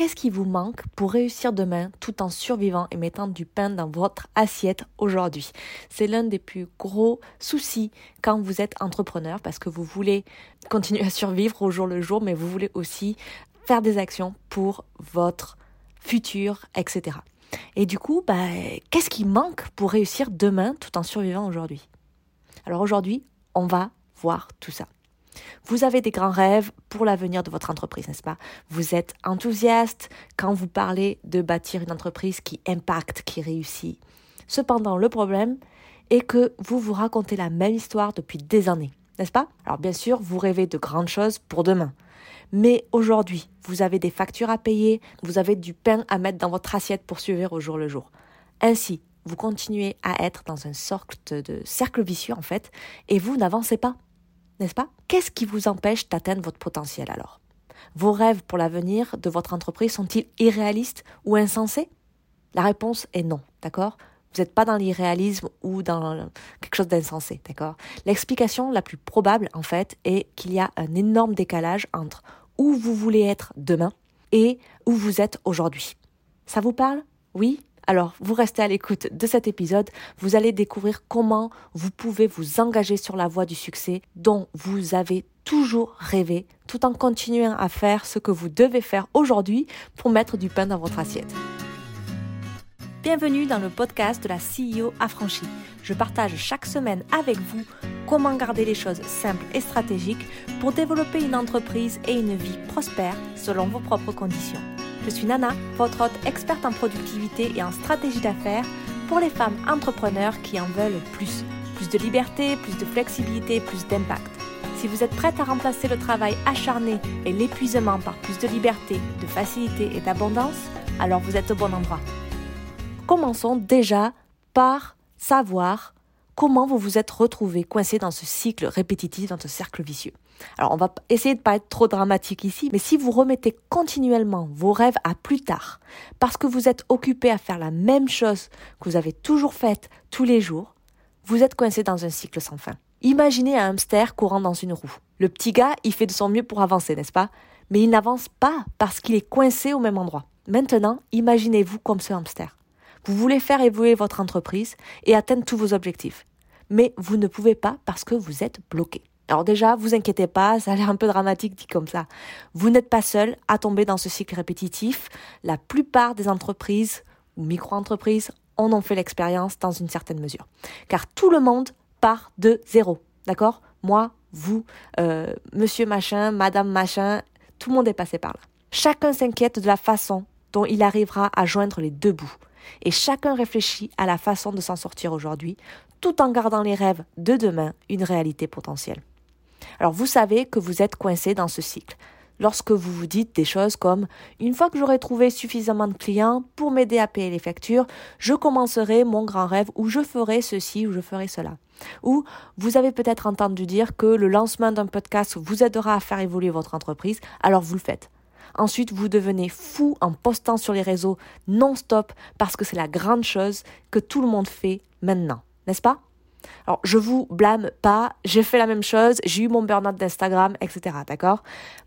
qu'est-ce qui vous manque pour réussir demain tout en survivant et mettant du pain dans votre assiette aujourd'hui? C'est l'un des plus gros soucis quand vous êtes entrepreneur parce que vous voulez continuer à survivre au jour le jour, mais vous voulez aussi faire des actions pour votre futur, etc. Et du coup, bah, qu'est-ce qui manque pour réussir demain tout en survivant aujourd'hui? Alors aujourd'hui, on va voir tout ça. Vous avez des grands rêves pour l'avenir de votre entreprise, n'est-ce pas? Vous êtes enthousiaste quand vous parlez de bâtir une entreprise qui impacte, qui réussit. Cependant, le problème est que vous vous racontez la même histoire depuis des années, n'est-ce pas? Alors bien sûr, vous rêvez de grandes choses pour demain. Mais aujourd'hui, vous avez des factures à payer, vous avez du pain à mettre dans votre assiette pour suivre au jour le jour. Ainsi, vous continuez à être dans une sorte de cercle vicieux en fait, et vous n'avancez pas n'est-ce pas? Qu'est-ce qui vous empêche d'atteindre votre potentiel alors? Vos rêves pour l'avenir de votre entreprise sont-ils irréalistes ou insensés? La réponse est non, d'accord? Vous n'êtes pas dans l'irréalisme ou dans quelque chose d'insensé, d'accord? L'explication la plus probable, en fait, est qu'il y a un énorme décalage entre où vous voulez être demain et où vous êtes aujourd'hui. Ça vous parle? Oui? Alors, vous restez à l'écoute de cet épisode, vous allez découvrir comment vous pouvez vous engager sur la voie du succès dont vous avez toujours rêvé, tout en continuant à faire ce que vous devez faire aujourd'hui pour mettre du pain dans votre assiette. Bienvenue dans le podcast de la CEO affranchie. Je partage chaque semaine avec vous comment garder les choses simples et stratégiques pour développer une entreprise et une vie prospère selon vos propres conditions. Je suis Nana, votre hôte experte en productivité et en stratégie d'affaires pour les femmes entrepreneurs qui en veulent plus. Plus de liberté, plus de flexibilité, plus d'impact. Si vous êtes prête à remplacer le travail acharné et l'épuisement par plus de liberté, de facilité et d'abondance, alors vous êtes au bon endroit. Commençons déjà par savoir comment vous vous êtes retrouvé coincé dans ce cycle répétitif, dans ce cercle vicieux. Alors on va essayer de pas être trop dramatique ici, mais si vous remettez continuellement vos rêves à plus tard, parce que vous êtes occupé à faire la même chose que vous avez toujours faite tous les jours, vous êtes coincé dans un cycle sans fin. Imaginez un hamster courant dans une roue. Le petit gars, il fait de son mieux pour avancer, n'est-ce pas? Mais il n'avance pas parce qu'il est coincé au même endroit. Maintenant, imaginez-vous comme ce hamster. Vous voulez faire évoluer votre entreprise et atteindre tous vos objectifs mais vous ne pouvez pas parce que vous êtes bloqué. Alors déjà, vous inquiétez pas, ça a l'air un peu dramatique dit comme ça. Vous n'êtes pas seul à tomber dans ce cycle répétitif. La plupart des entreprises ou micro-entreprises en ont fait l'expérience dans une certaine mesure. Car tout le monde part de zéro. D'accord? Moi, vous, euh, monsieur machin, madame machin, tout le monde est passé par là. Chacun s'inquiète de la façon dont il arrivera à joindre les deux bouts. Et chacun réfléchit à la façon de s'en sortir aujourd'hui, tout en gardant les rêves de demain une réalité potentielle. Alors vous savez que vous êtes coincé dans ce cycle. Lorsque vous vous dites des choses comme une fois que j'aurai trouvé suffisamment de clients pour m'aider à payer les factures, je commencerai mon grand rêve ou je ferai ceci ou je ferai cela. Ou vous avez peut-être entendu dire que le lancement d'un podcast vous aidera à faire évoluer votre entreprise, alors vous le faites. Ensuite, vous devenez fou en postant sur les réseaux non-stop parce que c'est la grande chose que tout le monde fait maintenant, n'est-ce pas? Alors, je vous blâme pas, j'ai fait la même chose, j'ai eu mon burn-out d'Instagram, etc. D'accord?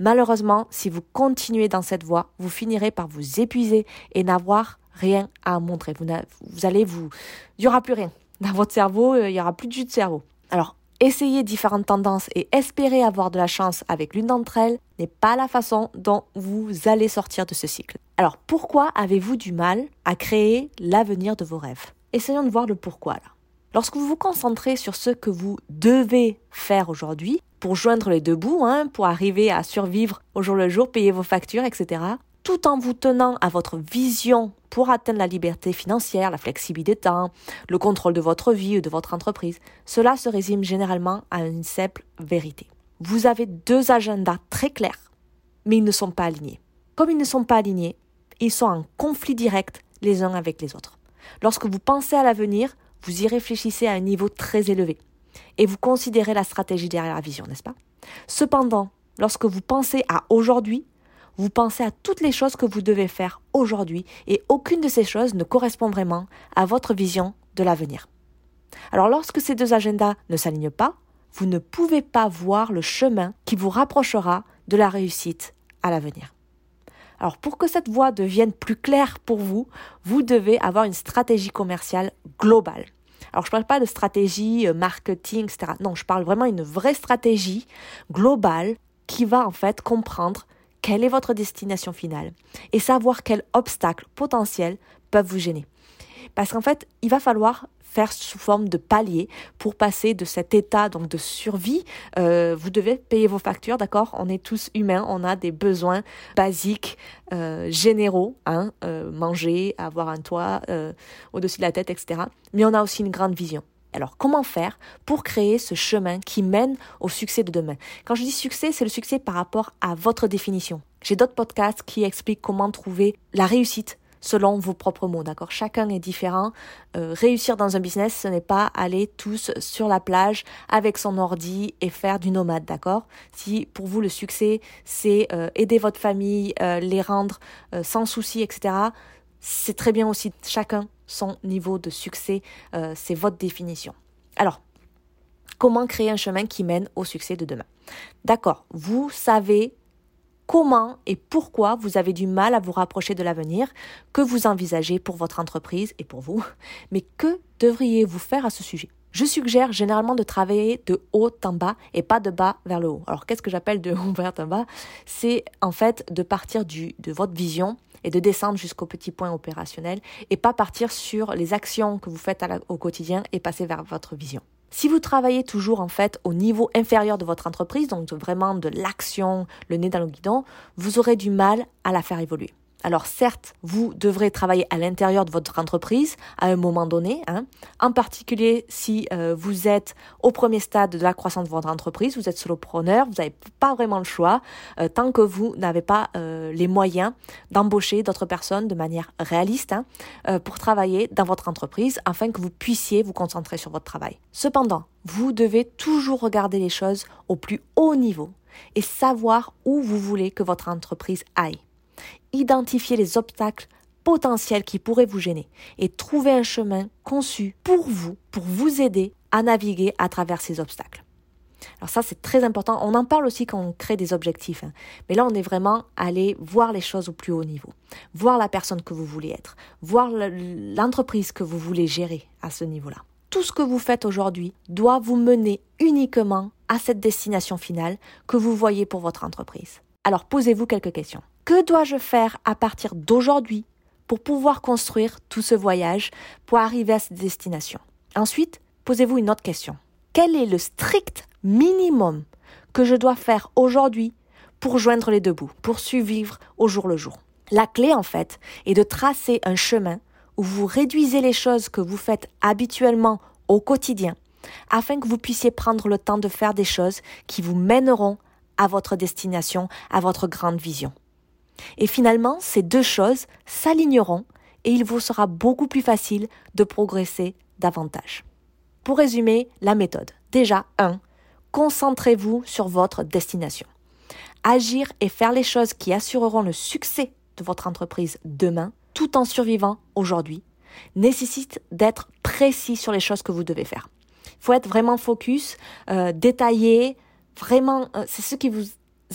Malheureusement, si vous continuez dans cette voie, vous finirez par vous épuiser et n'avoir rien à montrer. Vous, vous allez vous. Il n'y aura plus rien. Dans votre cerveau, euh, il n'y aura plus de jus de cerveau. Alors, Essayer différentes tendances et espérer avoir de la chance avec l'une d'entre elles n'est pas la façon dont vous allez sortir de ce cycle. Alors pourquoi avez-vous du mal à créer l'avenir de vos rêves? Essayons de voir le pourquoi là. Lorsque vous vous concentrez sur ce que vous devez faire aujourd'hui, pour joindre les deux bouts, hein, pour arriver à survivre au jour le jour, payer vos factures, etc., tout en vous tenant à votre vision pour atteindre la liberté financière, la flexibilité de temps, le contrôle de votre vie ou de votre entreprise, cela se résume généralement à une simple vérité. Vous avez deux agendas très clairs, mais ils ne sont pas alignés. Comme ils ne sont pas alignés, ils sont en conflit direct les uns avec les autres. Lorsque vous pensez à l'avenir, vous y réfléchissez à un niveau très élevé et vous considérez la stratégie derrière la vision, n'est-ce pas? Cependant, lorsque vous pensez à aujourd'hui, vous pensez à toutes les choses que vous devez faire aujourd'hui et aucune de ces choses ne correspond vraiment à votre vision de l'avenir. Alors lorsque ces deux agendas ne s'alignent pas, vous ne pouvez pas voir le chemin qui vous rapprochera de la réussite à l'avenir. Alors pour que cette voie devienne plus claire pour vous, vous devez avoir une stratégie commerciale globale. Alors je ne parle pas de stratégie euh, marketing, etc. Non, je parle vraiment d'une vraie stratégie globale qui va en fait comprendre quelle est votre destination finale et savoir quels obstacles potentiels peuvent vous gêner. Parce qu'en fait, il va falloir faire sous forme de palier pour passer de cet état donc de survie. Euh, vous devez payer vos factures, d'accord? On est tous humains, on a des besoins basiques, euh, généraux, hein, euh, manger, avoir un toit au-dessus de la tête, etc. Mais on a aussi une grande vision. Alors, comment faire pour créer ce chemin qui mène au succès de demain? Quand je dis succès, c'est le succès par rapport à votre définition. J'ai d'autres podcasts qui expliquent comment trouver la réussite selon vos propres mots, d'accord? Chacun est différent. Euh, réussir dans un business, ce n'est pas aller tous sur la plage avec son ordi et faire du nomade, d'accord? Si pour vous le succès, c'est euh, aider votre famille, euh, les rendre sans souci, etc., c'est très bien aussi. Chacun son niveau de succès, c'est votre définition. Alors, comment créer un chemin qui mène au succès de demain? D'accord, vous savez comment et pourquoi vous avez du mal à vous rapprocher de l'avenir que vous envisagez pour votre entreprise et pour vous, mais que devriez-vous faire à ce sujet? Je suggère généralement de travailler de haut en bas et pas de bas vers le haut. Alors qu'est-ce que j'appelle de haut vers en bas? C'est en fait de partir de votre vision et de descendre jusqu'au petit point opérationnel et pas partir sur les actions que vous faites au quotidien et passer vers votre vision. Si vous travaillez toujours en fait au niveau inférieur de votre entreprise, donc vraiment de l'action, le nez dans le guidon, vous aurez du mal à la faire évoluer. Alors certes, vous devrez travailler à l'intérieur de votre entreprise à un moment donné, hein. en particulier si euh, vous êtes au premier stade de la croissance de votre entreprise, vous êtes solopreneur, vous n'avez pas vraiment le choix euh, tant que vous n'avez pas euh, les moyens d'embaucher d'autres personnes de manière réaliste hein, pour travailler dans votre entreprise afin que vous puissiez vous concentrer sur votre travail. Cependant, vous devez toujours regarder les choses au plus haut niveau et savoir où vous voulez que votre entreprise aille identifier les obstacles potentiels qui pourraient vous gêner et trouver un chemin conçu pour vous, pour vous aider à naviguer à travers ces obstacles. Alors ça, c'est très important. On en parle aussi quand on crée des objectifs. Hein. Mais là, on est vraiment allé voir les choses au plus haut niveau. Voir la personne que vous voulez être. Voir l'entreprise que vous voulez gérer à ce niveau-là. Tout ce que vous faites aujourd'hui doit vous mener uniquement à cette destination finale que vous voyez pour votre entreprise. Alors posez-vous quelques questions. Que dois-je faire à partir d'aujourd'hui pour pouvoir construire tout ce voyage pour arriver à cette destination? Ensuite, posez-vous une autre question. Quel est le strict minimum que je dois faire aujourd'hui pour joindre les deux bouts, pour survivre au jour le jour? La clé, en fait, est de tracer un chemin où vous réduisez les choses que vous faites habituellement au quotidien afin que vous puissiez prendre le temps de faire des choses qui vous mèneront à votre destination, à votre grande vision. Et finalement, ces deux choses s'aligneront et il vous sera beaucoup plus facile de progresser davantage. Pour résumer la méthode, déjà 1. Concentrez-vous sur votre destination. Agir et faire les choses qui assureront le succès de votre entreprise demain, tout en survivant aujourd'hui, nécessite d'être précis sur les choses que vous devez faire. Il faut être vraiment focus, euh, détaillé, vraiment, euh, c'est ce qui vous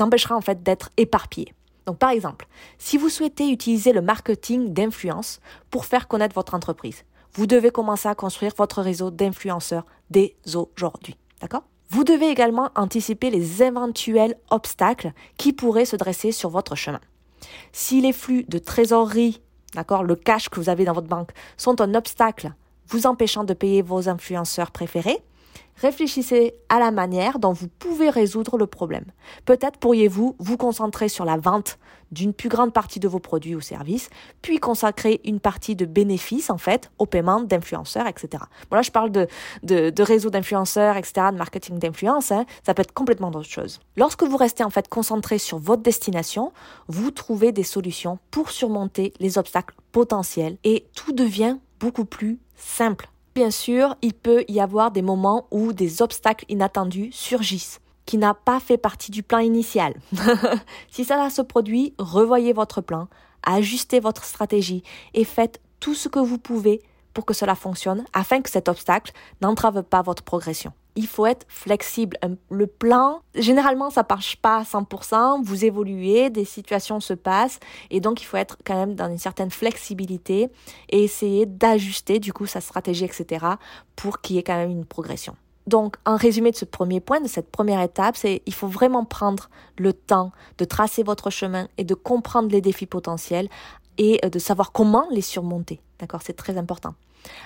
empêchera en fait d'être éparpillé. Donc par exemple, si vous souhaitez utiliser le marketing d'influence pour faire connaître votre entreprise, vous devez commencer à construire votre réseau d'influenceurs dès aujourd'hui. Vous devez également anticiper les éventuels obstacles qui pourraient se dresser sur votre chemin. Si les flux de trésorerie, d'accord, le cash que vous avez dans votre banque sont un obstacle vous empêchant de payer vos influenceurs préférés, Réfléchissez à la manière dont vous pouvez résoudre le problème. Peut-être pourriez-vous vous concentrer sur la vente d'une plus grande partie de vos produits ou services, puis consacrer une partie de bénéfices, en fait, au paiement d'influenceurs, etc. Bon, là, je parle de, de, réseau d'influenceurs, etc., de marketing d'influence, hein. ça peut être complètement d'autres choses. Lorsque vous restez, en fait, concentré sur votre destination, vous trouvez des solutions pour surmonter les obstacles potentiels et tout devient beaucoup plus simple bien sûr, il peut y avoir des moments où des obstacles inattendus surgissent qui n'a pas fait partie du plan initial. si ça se produit, revoyez votre plan, ajustez votre stratégie et faites tout ce que vous pouvez pour que cela fonctionne afin que cet obstacle n'entrave pas votre progression. Il faut être flexible. Le plan, généralement, ça marche pas à 100%. Vous évoluez, des situations se passent et donc il faut être quand même dans une certaine flexibilité et essayer d'ajuster du coup sa stratégie, etc. pour qu'il y ait quand même une progression. Donc, en résumé de ce premier point, de cette première étape, c'est il faut vraiment prendre le temps de tracer votre chemin et de comprendre les défis potentiels et euh, de savoir comment les surmonter. D'accord? C'est très important.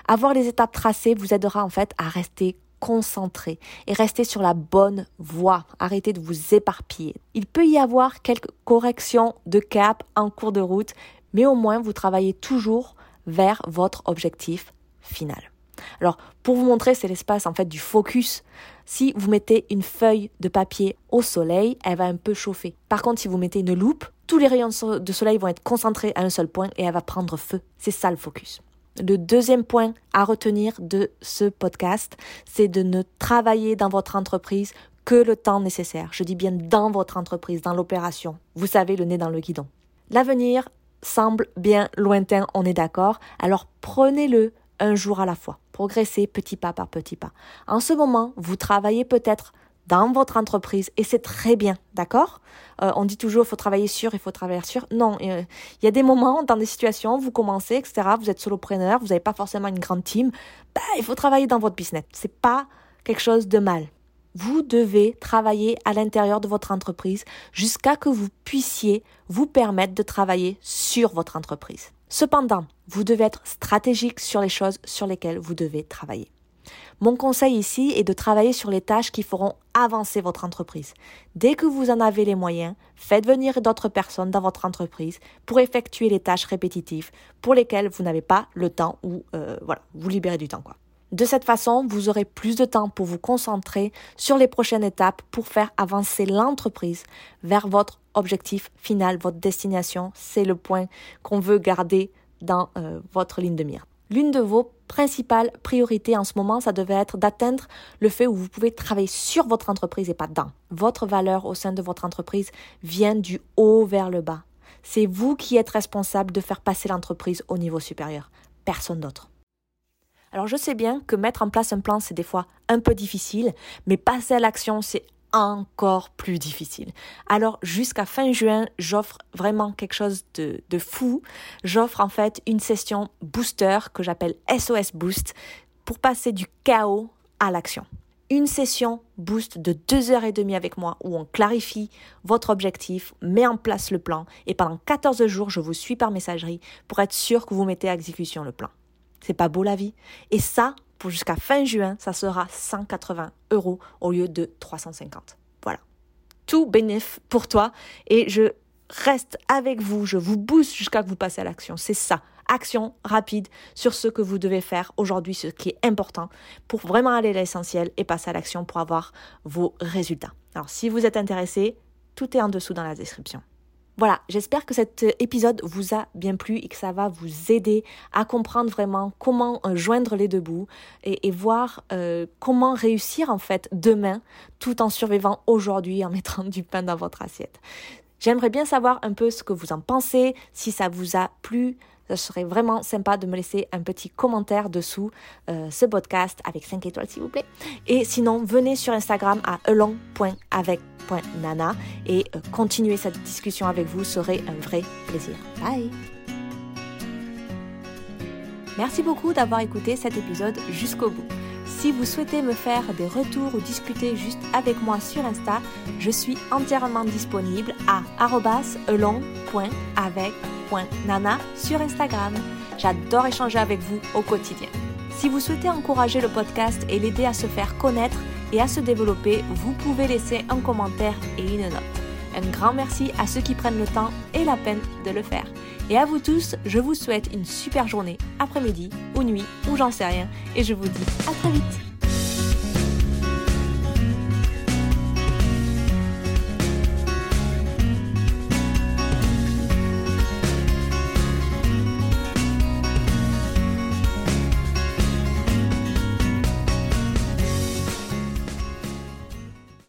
Avoir les étapes tracées vous aidera en fait à rester concentré et rester sur la bonne voie. Arrêtez de vous éparpiller. Il peut y avoir quelques corrections de cap en cours de route, mais au moins vous travaillez toujours vers votre objectif final. Alors, pour vous montrer, c'est l'espace en fait du focus. Si vous mettez une feuille de papier au soleil, elle va un peu chauffer. Par contre, si vous mettez une loupe, tous les rayons de soleil vont être concentrés à un seul point et elle va prendre feu. C'est ça le focus. Le deuxième point à retenir de ce podcast, c'est de ne travailler dans votre entreprise que le temps nécessaire. Je dis bien dans votre entreprise, dans l'opération. Vous savez, le nez dans le guidon. L'avenir semble bien lointain, on est d'accord. Alors prenez-le un jour à la fois. Progressez petit pas par petit pas. En ce moment, vous travaillez peut-être dans votre entreprise et c'est très bien, d'accord? Euh, On dit toujours il faut travailler sur, il faut travailler sur. Non, euh, il y a des moments dans des situations, vous commencez, etc. Vous êtes solopreneur, vous n'avez pas forcément une grande team. Bah, il faut travailler dans votre business. C'est pas quelque chose de mal. Vous devez travailler à l'intérieur de votre entreprise jusqu'à que vous puissiez vous permettre de travailler sur votre entreprise. Cependant, vous devez être stratégique sur les choses sur lesquelles vous devez travailler. Mon conseil ici est de travailler sur les tâches qui feront avancer votre entreprise. Dès que vous en avez les moyens, faites venir d'autres personnes dans votre entreprise pour effectuer les tâches répétitives pour lesquelles vous n'avez pas le temps ou euh, voilà, vous libérez du temps. De cette façon, vous aurez plus de temps pour vous concentrer sur les prochaines étapes pour faire avancer l'entreprise vers votre objectif final, votre destination. C'est le point qu'on veut garder dans euh, votre ligne de mire. L'une de vos principales priorités en ce moment, ça devait être d'atteindre le fait où vous pouvez travailler sur votre entreprise et pas dans. Votre valeur au sein de votre entreprise vient du haut vers le bas. C'est vous qui êtes responsable de faire passer l'entreprise au niveau supérieur, personne d'autre. Alors je sais bien que mettre en place un plan, c'est des fois un peu difficile, mais passer à l'action, c'est encore plus difficile. Alors jusqu'à fin juin, j'offre vraiment quelque chose de, de fou. J'offre en fait une session booster que j'appelle SOS Boost pour passer du chaos à l'action. Une session boost de deux heures et demie avec moi où on clarifie votre objectif, met en place le plan et pendant 14 jours, je vous suis par messagerie pour être sûr que vous mettez à exécution le plan. C'est pas beau la vie. Et ça, jusqu'à fin juin, ça sera 180 euros au lieu de 350. Voilà. Tout bénéf pour toi et je reste avec vous, je vous booste jusqu'à que vous passez à l'action. C'est ça. Action rapide sur ce que vous devez faire aujourd'hui, ce qui est important pour vraiment aller à l'essentiel et passer à l'action pour avoir vos résultats. Alors si vous êtes intéressé, tout est en dessous dans la description. Voilà, j'espère que cet épisode vous a bien plu et que ça va vous aider à comprendre vraiment comment euh, joindre les deux bouts et, voir euh, comment réussir en fait demain tout en survivant aujourd'hui en mettant du pain dans votre assiette. J'aimerais bien savoir un peu ce que vous en pensez, si ça vous a plu, ce serait vraiment sympa de me laisser un petit commentaire dessous euh, ce podcast avec 5 étoiles s'il vous plaît. Et sinon, venez sur Instagram à elong.avec.nana et euh, continuer cette discussion avec vous serait un vrai plaisir. Bye Merci beaucoup d'avoir écouté cet épisode jusqu'au bout. Si vous souhaitez me faire des retours ou discuter juste avec moi sur Insta, je suis entièrement disponible à elong.avec nana sur Instagram. J'adore échanger avec vous au quotidien. Si vous souhaitez encourager le podcast et l'aider à se faire connaître et à se développer, vous pouvez laisser un commentaire et une note. Un grand merci à ceux qui prennent le temps et la peine de le faire. Et à vous tous, je vous souhaite une super journée, après-midi ou nuit ou j'en sais rien. Et je vous dis à très vite.